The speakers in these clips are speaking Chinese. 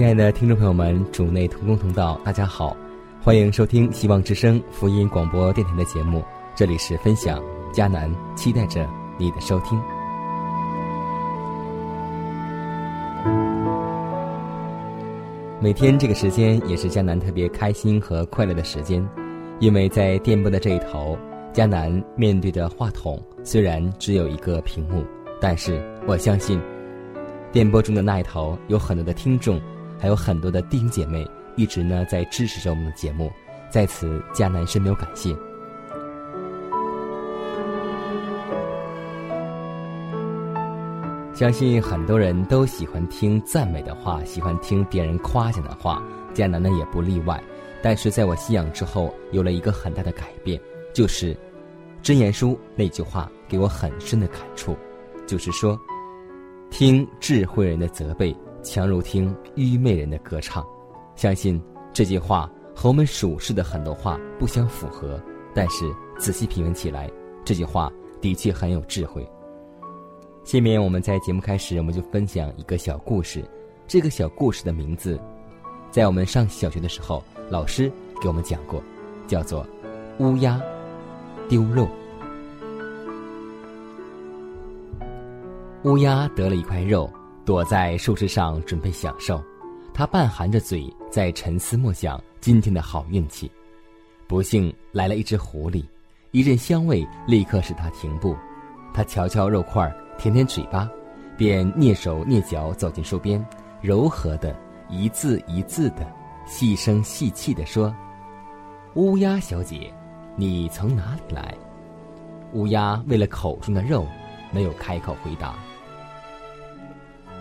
亲爱的听众朋友们，主内同工同道，大家好，欢迎收听希望之声福音广播电台的节目，这里是分享迦南，期待着你的收听。每天这个时间也是迦南特别开心和快乐的时间，因为在电波的这一头，迦南面对着话筒，虽然只有一个屏幕，但是我相信，电波中的那一头有很多的听众。还有很多的弟兄姐妹一直呢在支持着我们的节目，在此迦南深表感谢。相信很多人都喜欢听赞美的话，喜欢听别人夸奖的话，迦南呢也不例外。但是在我信仰之后，有了一个很大的改变，就是《真言书》那句话给我很深的感触，就是说，听智慧人的责备。强如听愚昧人的歌唱，相信这句话和我们属世的很多话不相符合，但是仔细品味起来，这句话的确很有智慧。下面我们在节目开始，我们就分享一个小故事。这个小故事的名字，在我们上小学的时候，老师给我们讲过，叫做《乌鸦丢肉》。乌鸦得了一块肉。躲在树枝上准备享受，他半含着嘴在沉思默想今天的好运气。不幸来了一只狐狸，一阵香味立刻使他停步。他瞧瞧肉块，舔舔嘴巴，便蹑手蹑脚走进树边，柔和的一字一字的细声细气地说：“乌鸦小姐，你从哪里来？”乌鸦为了口中的肉，没有开口回答。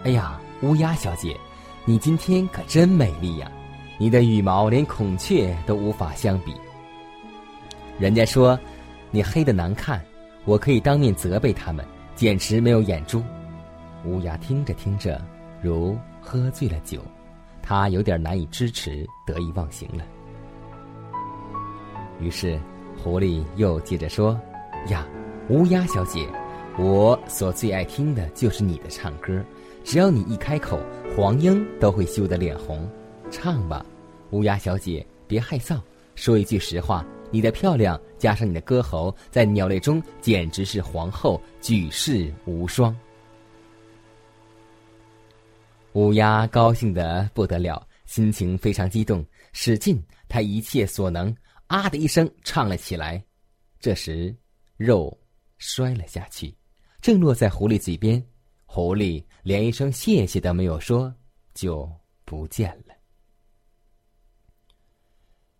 哎呀，乌鸦小姐，你今天可真美丽呀！你的羽毛连孔雀都无法相比。人家说你黑的难看，我可以当面责备他们，简直没有眼珠。乌鸦听着听着，如喝醉了酒，他有点难以支持，得意忘形了。于是，狐狸又接着说：“呀，乌鸦小姐，我所最爱听的就是你的唱歌。”只要你一开口，黄莺都会羞得脸红。唱吧，乌鸦小姐，别害臊。说一句实话，你的漂亮加上你的歌喉，在鸟类中简直是皇后，举世无双。乌鸦高兴的不得了，心情非常激动，使尽他一切所能，啊的一声唱了起来。这时，肉摔了下去，正落在狐狸嘴边。狐狸连一声谢谢都没有说，就不见了。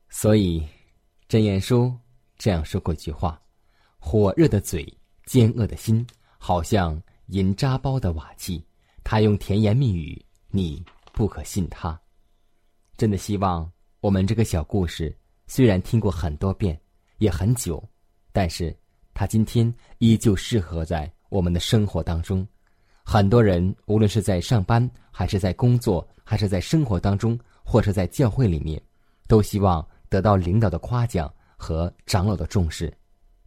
所以，真言书这样说过一句话：“火热的嘴，奸恶的心，好像银扎包的瓦器。他用甜言蜜语，你不可信他。”真的希望我们这个小故事虽然听过很多遍，也很久，但是它今天依旧适合在我们的生活当中。很多人无论是在上班，还是在工作，还是在生活当中，或者在教会里面，都希望得到领导的夸奖和长老的重视。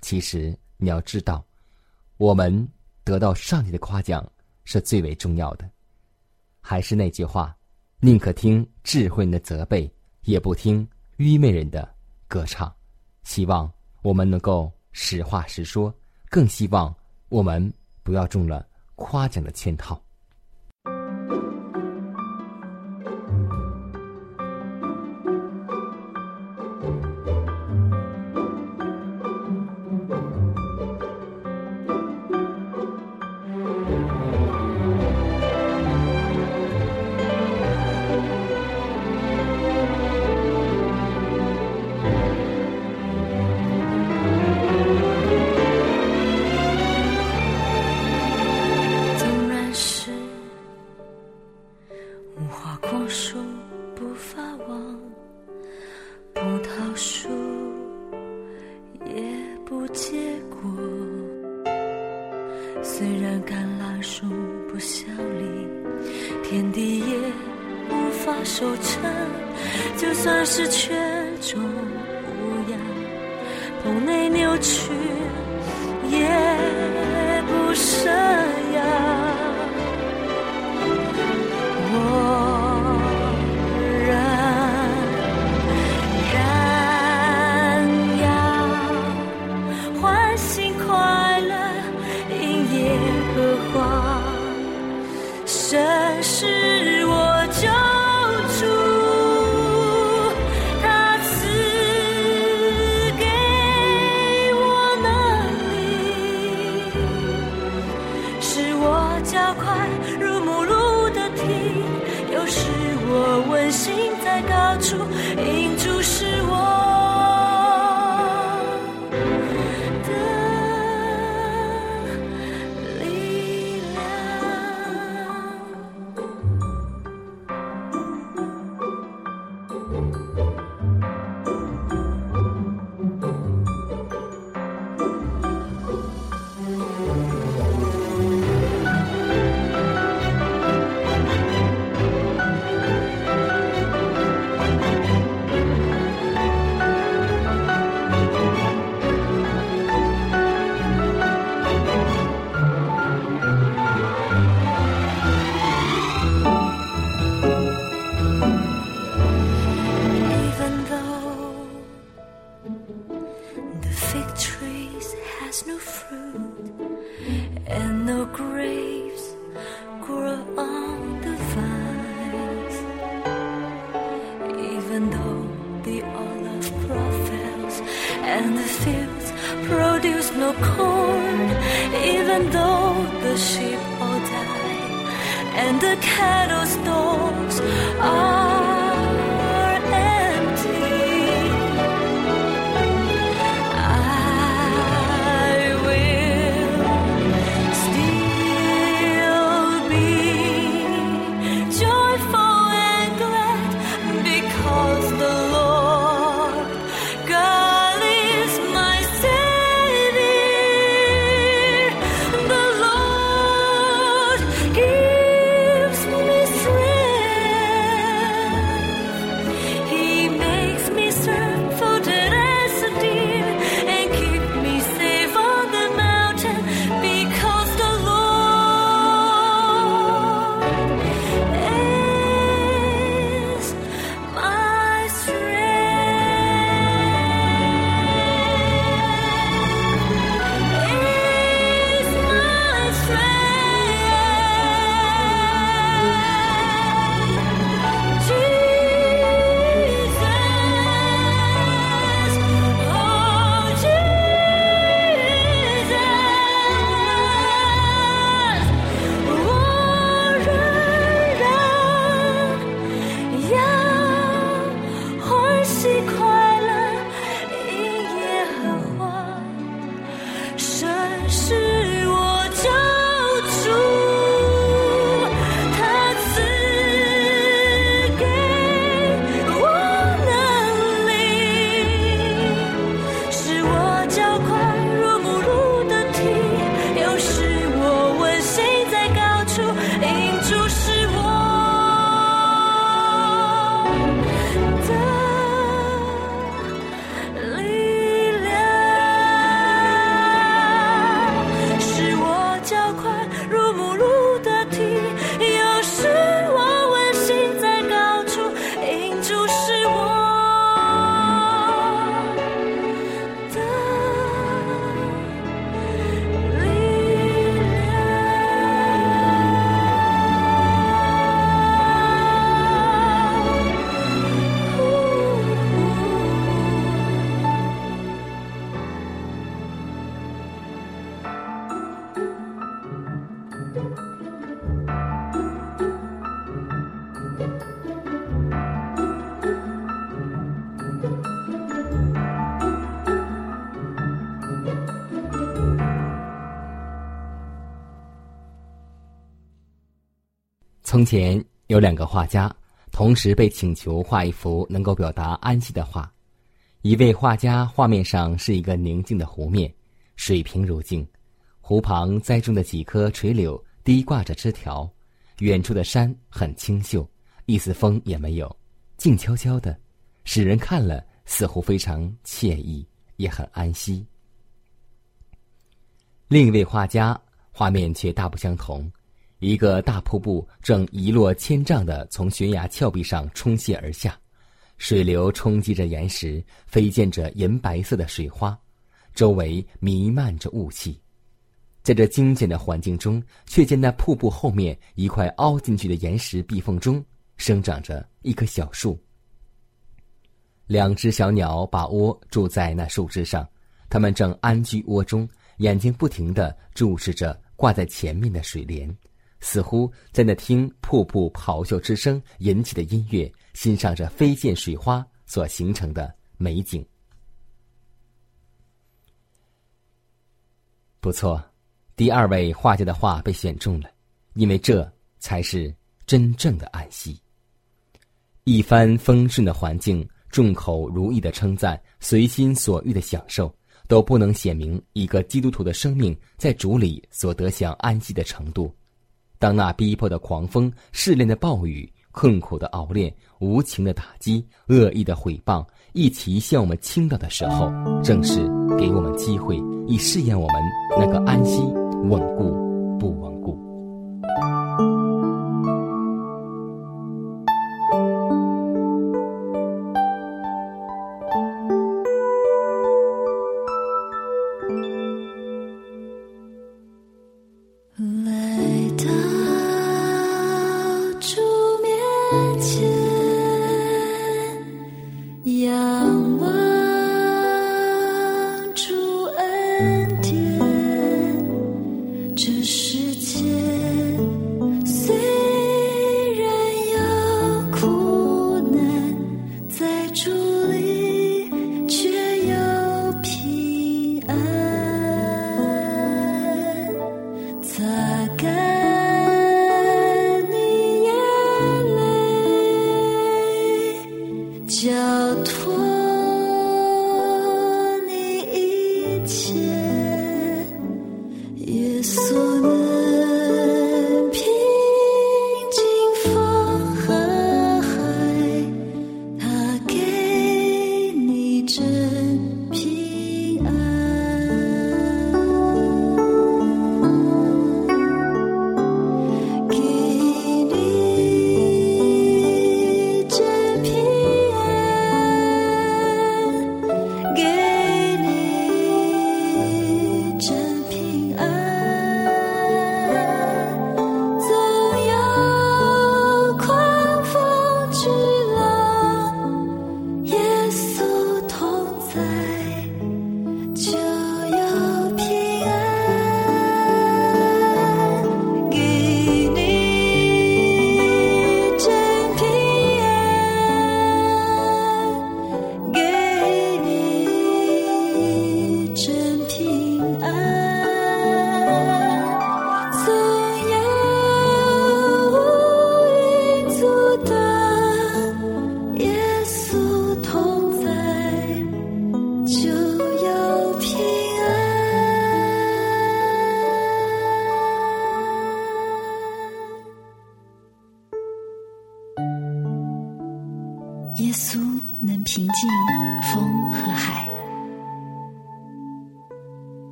其实你要知道，我们得到上帝的夸奖是最为重要的。还是那句话，宁可听智慧人的责备，也不听愚昧人的歌唱。希望我们能够实话实说，更希望我们不要中了夸奖的圈套。从前有两个画家，同时被请求画一幅能够表达安息的画。一位画家画面上是一个宁静的湖面，水平如镜，湖旁栽种的几棵垂柳低挂着枝条，远处的山很清秀，一丝风也没有，静悄悄的，使人看了似乎非常惬意，也很安息。另一位画家画面却大不相同，一个大瀑布正一落千丈的从悬崖峭壁上冲泻而下，水流冲击着岩石，飞溅着银白色的水花，周围弥漫着雾气。在这精简的环境中，却见那瀑布后面一块凹进去的岩石壁缝中生长着一棵小树。两只小鸟把窝住在那树枝上，它们正安居窝中。眼睛不停地注视着挂在前面的水帘，似乎在那听瀑布咆哮之声引起的音乐，欣赏着飞溅水花所形成的美景。不错，第二位画家的画被选中了，因为这才是真正的安息。一帆风顺的环境，众口如意的称赞，随心所欲的享受。都不能显明一个基督徒的生命在主里所得享安息的程度。当那逼迫的狂风、试炼的暴雨、困苦的熬炼、无情的打击、恶意的毁谤一起向我们倾倒的时候，正是给我们机会，以试验我们那个安息稳固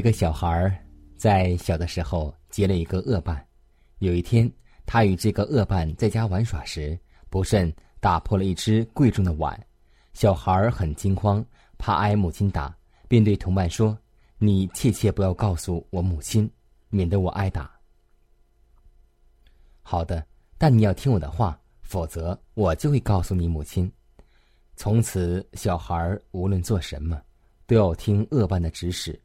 一个小孩在小的时候结了一个恶伴，有一天他与这个恶伴在家玩耍时，不慎打破了一只贵重的碗。小孩很惊慌，怕挨母亲打，便对同伴说：“你切切不要告诉我母亲，免得我挨打。”好的，但你要听我的话，否则我就会告诉你母亲。从此，小孩无论做什么，都要听恶伴的指使。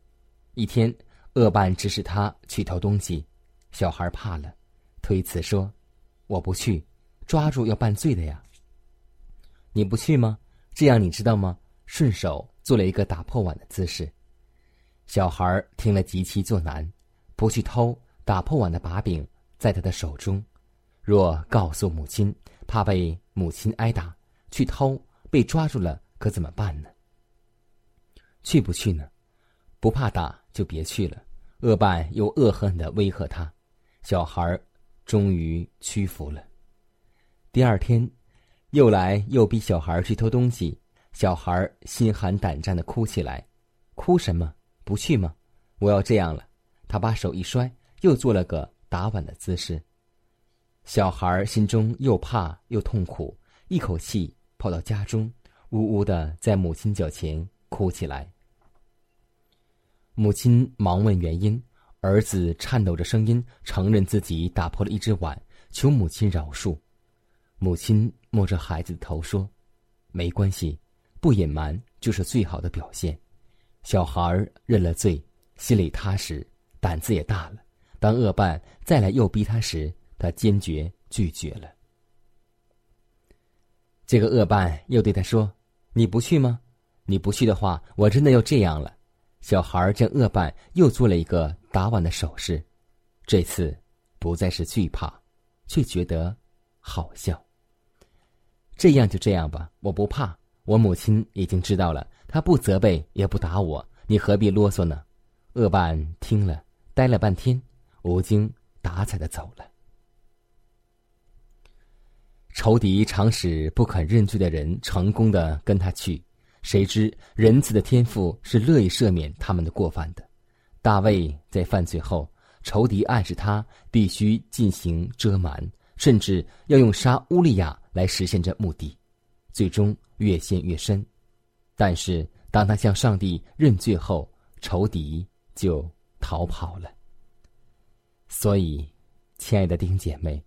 一天，恶伴指使他去偷东西，小孩怕了，推辞说：“我不去，抓住要办罪的呀。”你不去吗？这样你知道吗？顺手做了一个打破碗的姿势。小孩听了极其作难，不去偷打破碗的把柄在他的手中。若告诉母亲，怕被母亲挨打；去偷被抓住了，可怎么办呢？去不去呢？不怕打。就别去了。恶霸又恶狠狠的威吓他，小孩终于屈服了。第二天，又来又逼小孩去偷东西，小孩心寒胆战的哭起来。哭什么？不去吗？我要这样了。他把手一摔，又做了个打碗的姿势。小孩心中又怕又痛苦，一口气跑到家中，呜呜的在母亲脚前哭起来。母亲忙问原因，儿子颤抖着声音承认自己打破了一只碗，求母亲饶恕。母亲摸着孩子的头说：“没关系，不隐瞒就是最好的表现。”小孩认了罪，心里踏实，胆子也大了。当恶伴再来诱逼他时，他坚决拒绝了。这个恶伴又对他说：“你不去吗？你不去的话，我真的要这样了。”小孩见恶伴又做了一个打碗的手势，这次不再是惧怕，却觉得好笑。这样就这样吧，我不怕。我母亲已经知道了，她不责备也不打我，你何必啰嗦呢？恶伴听了，呆了半天，无精打采的走了。仇敌常使不肯认罪的人成功的跟他去。谁知仁慈的天父是乐意赦免他们的过犯的。大卫在犯罪后，仇敌暗示他必须进行遮瞒，甚至要用杀乌利亚来实现这目的，最终越陷越深。但是当他向上帝认罪后，仇敌就逃跑了。所以，亲爱的弟兄姐妹，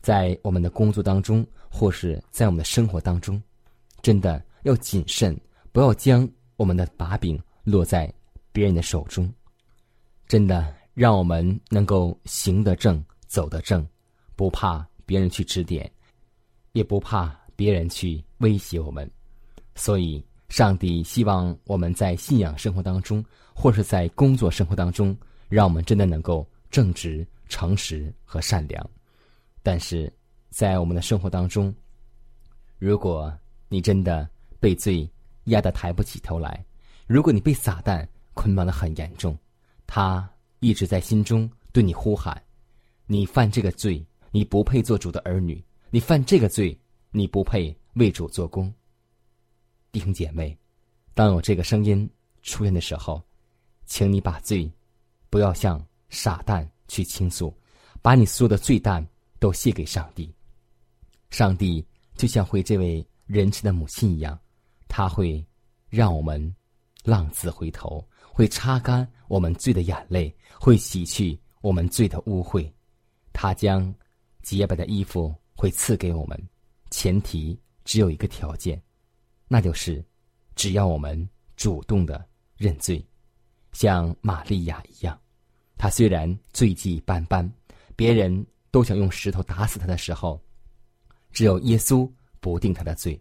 在我们的工作当中，或是在我们的生活当中，真的。要谨慎，不要将我们的把柄落在别人的手中。真的，让我们能够行得正，走得正，不怕别人去指点，也不怕别人去威胁我们。所以，上帝希望我们在信仰生活当中，或是在工作生活当中，让我们真的能够正直、诚实和善良。但是在我们的生活当中，如果你真的，被罪压得抬不起头来。如果你被撒旦捆绑的很严重，他一直在心中对你呼喊：“你犯这个罪，你不配做主的儿女；你犯这个罪，你不配为主做工。”弟兄姐妹，当有这个声音出现的时候，请你把罪不要向撒旦去倾诉，把你所有的罪担都卸给上帝。上帝就像会这位仁慈的母亲一样。他会让我们浪子回头，会擦干我们罪的眼泪，会洗去我们罪的污秽。他将洁白的衣服会赐给我们，前提只有一个条件，那就是只要我们主动的认罪，像玛利亚一样。他虽然罪迹斑斑，别人都想用石头打死他的时候，只有耶稣不定他的罪，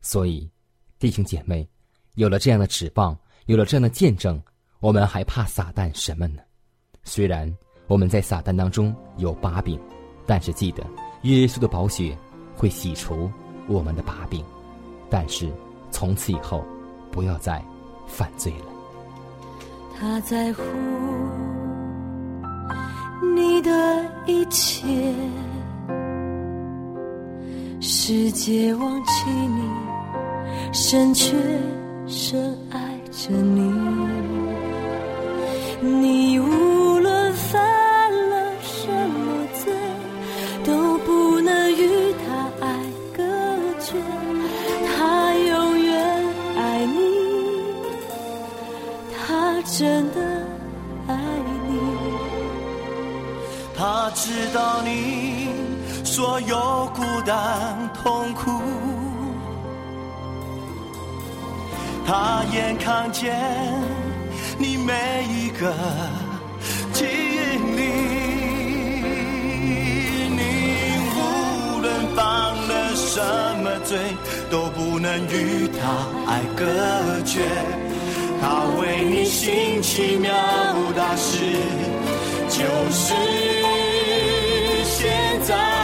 所以。弟兄姐妹，有了这样的指望，有了这样的见证，我们还怕撒旦什么呢？虽然我们在撒旦当中有把柄，但是记得，耶稣的宝血会洗除我们的把柄。但是从此以后，不要再犯罪了。他在乎你的一切，世界忘记你。深却深爱着你你无论犯了什么罪都不能与他爱隔绝他永远爱你他真的爱你他知道你所有孤单痛苦他眼看见你每一个经历你无论犯了什么罪都不能与他。爱隔绝他为你心奇妙大事就是现在。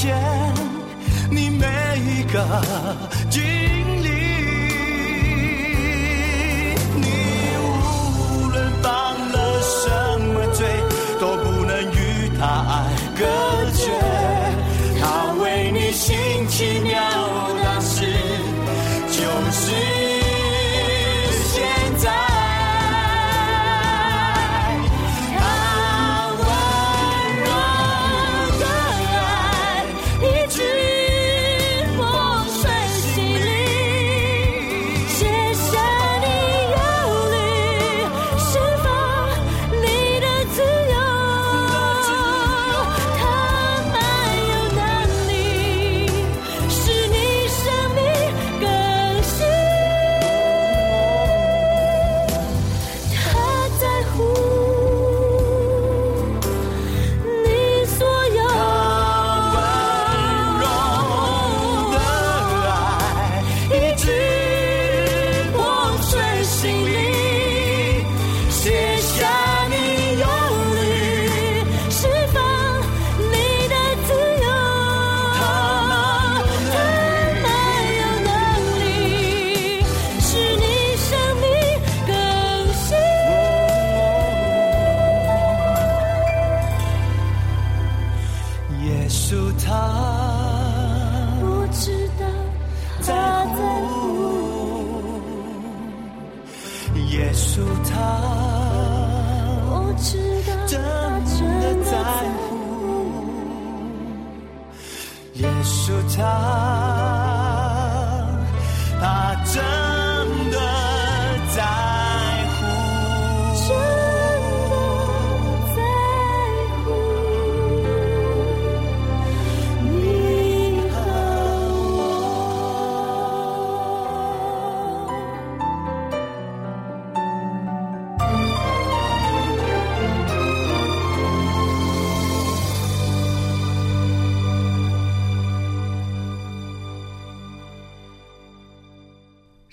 见你每一个。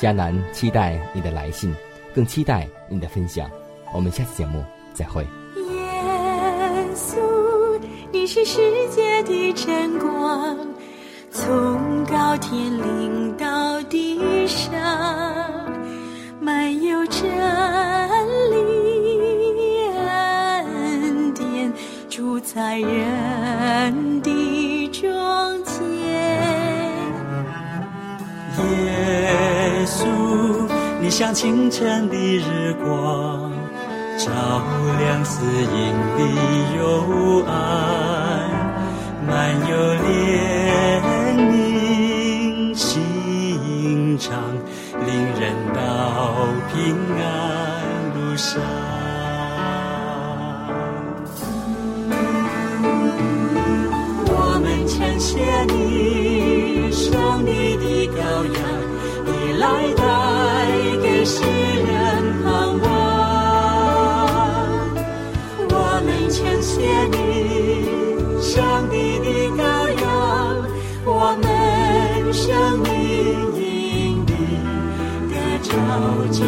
迦南期待你的来信，更期待你的分享。我们下次节目再会。耶稣，你是世界的真光，从高天领到地上，满有真理恩典，住在人的中间。耶稣，你像清晨的日光，照亮死荫的幽暗，满有怜悯心肠，领人到平安路上。我们称谢你，来带给世人盼望。我们称谢你，上帝的羔羊，我们生命因你的召见